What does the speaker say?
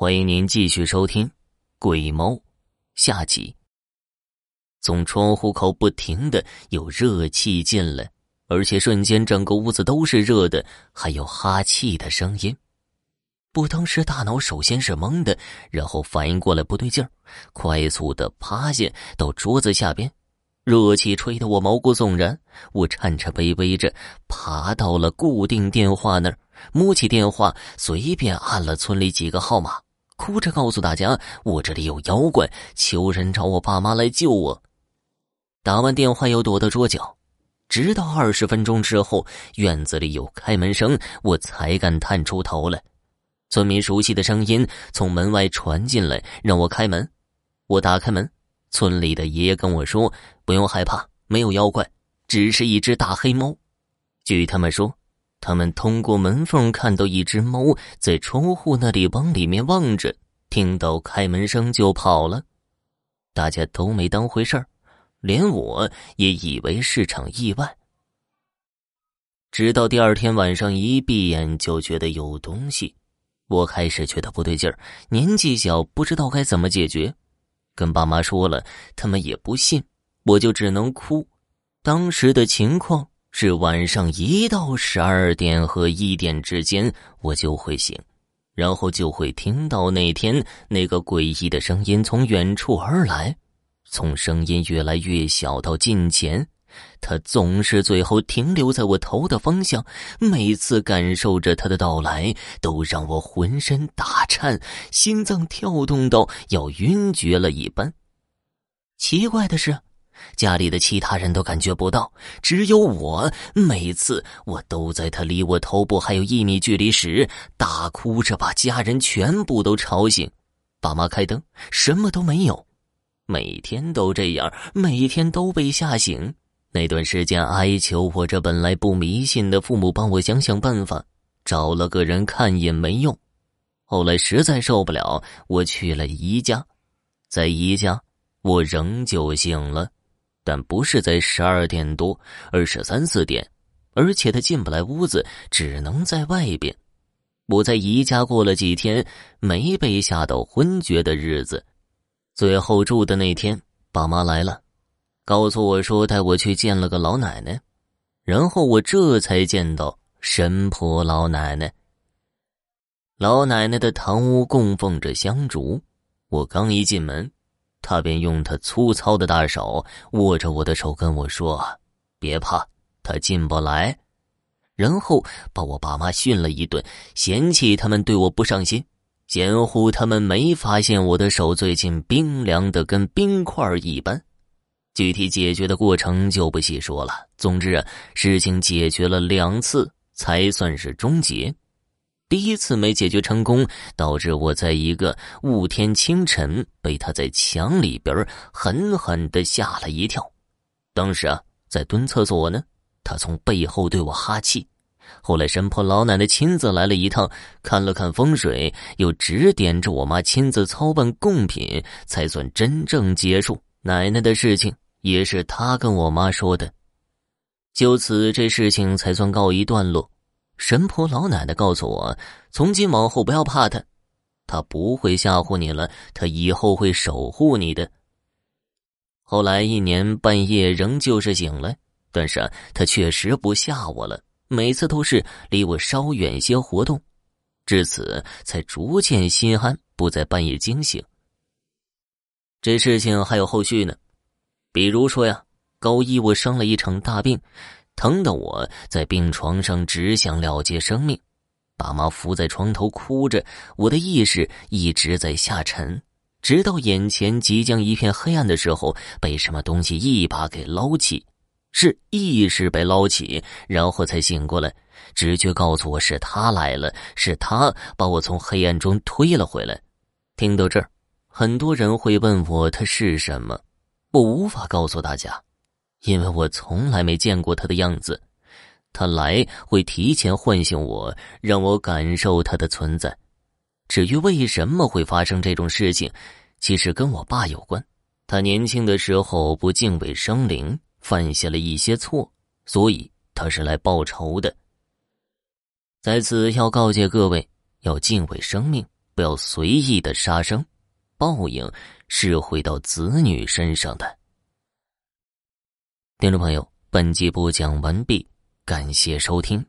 欢迎您继续收听《鬼猫》下集。从窗户口不停的有热气进来，而且瞬间整个屋子都是热的，还有哈气的声音。我当时大脑首先是懵的，然后反应过来不对劲儿，快速的趴下到桌子下边，热气吹得我毛骨悚然。我颤颤巍巍着爬到了固定电话那儿，摸起电话，随便按了村里几个号码。哭着告诉大家：“我这里有妖怪，求人找我爸妈来救我。”打完电话又躲到桌角，直到二十分钟之后，院子里有开门声，我才敢探出头来。村民熟悉的声音从门外传进来，让我开门。我打开门，村里的爷爷跟我说：“不用害怕，没有妖怪，只是一只大黑猫。”据他们说。他们通过门缝看到一只猫在窗户那里往里面望着，听到开门声就跑了。大家都没当回事儿，连我也以为是场意外。直到第二天晚上一闭眼就觉得有东西，我开始觉得不对劲儿。年纪小，不知道该怎么解决，跟爸妈说了，他们也不信，我就只能哭。当时的情况。是晚上一到十二点和一点之间，我就会醒，然后就会听到那天那个诡异的声音从远处而来，从声音越来越小到近前，它总是最后停留在我头的方向。每次感受着它的到来，都让我浑身打颤，心脏跳动到要晕厥了一般。奇怪的是。家里的其他人都感觉不到，只有我。每次我都在他离我头部还有一米距离时，大哭着把家人全部都吵醒。爸妈开灯，什么都没有。每天都这样，每天都被吓醒。那段时间哀求我这本来不迷信的父母帮我想想办法，找了个人看也没用。后来实在受不了，我去了宜家，在宜家，我仍旧醒了。但不是在十二点多，而是三四点，而且他进不来屋子，只能在外边。我在姨家过了几天，没被吓到昏厥的日子。最后住的那天，爸妈来了，告诉我说带我去见了个老奶奶，然后我这才见到神婆老奶奶。老奶奶的堂屋供奉着香烛，我刚一进门。他便用他粗糙的大手握着我的手，跟我说：“别怕，他进不来。”然后把我爸妈训了一顿，嫌弃他们对我不上心，嫌乎他们没发现我的手最近冰凉的跟冰块一般。具体解决的过程就不细说了。总之啊，事情解决了两次才算是终结。第一次没解决成功，导致我在一个雾天清晨被他在墙里边狠狠的吓了一跳。当时啊，在蹲厕所呢，他从背后对我哈气。后来神婆老奶奶亲自来了一趟，看了看风水，又指点着我妈亲自操办贡品，才算真正结束。奶奶的事情也是他跟我妈说的，就此这事情才算告一段落。神婆老奶奶告诉我，从今往后不要怕他，他不会吓唬你了，他以后会守护你的。后来一年半夜仍旧是醒了，但是他确实不吓我了，每次都是离我稍远些活动，至此才逐渐心安，不再半夜惊醒。这事情还有后续呢，比如说呀，高一我生了一场大病。疼得我在病床上只想了结生命，爸妈伏在床头哭着，我的意识一直在下沉，直到眼前即将一片黑暗的时候，被什么东西一把给捞起，是意识被捞起，然后才醒过来。直觉告诉我是他来了，是他把我从黑暗中推了回来。听到这儿，很多人会问我他是什么，我无法告诉大家。因为我从来没见过他的样子，他来会提前唤醒我，让我感受他的存在。至于为什么会发生这种事情，其实跟我爸有关。他年轻的时候不敬畏生灵，犯下了一些错，所以他是来报仇的。在此要告诫各位，要敬畏生命，不要随意的杀生，报应是会到子女身上的。听众朋友，本集播讲完毕，感谢收听。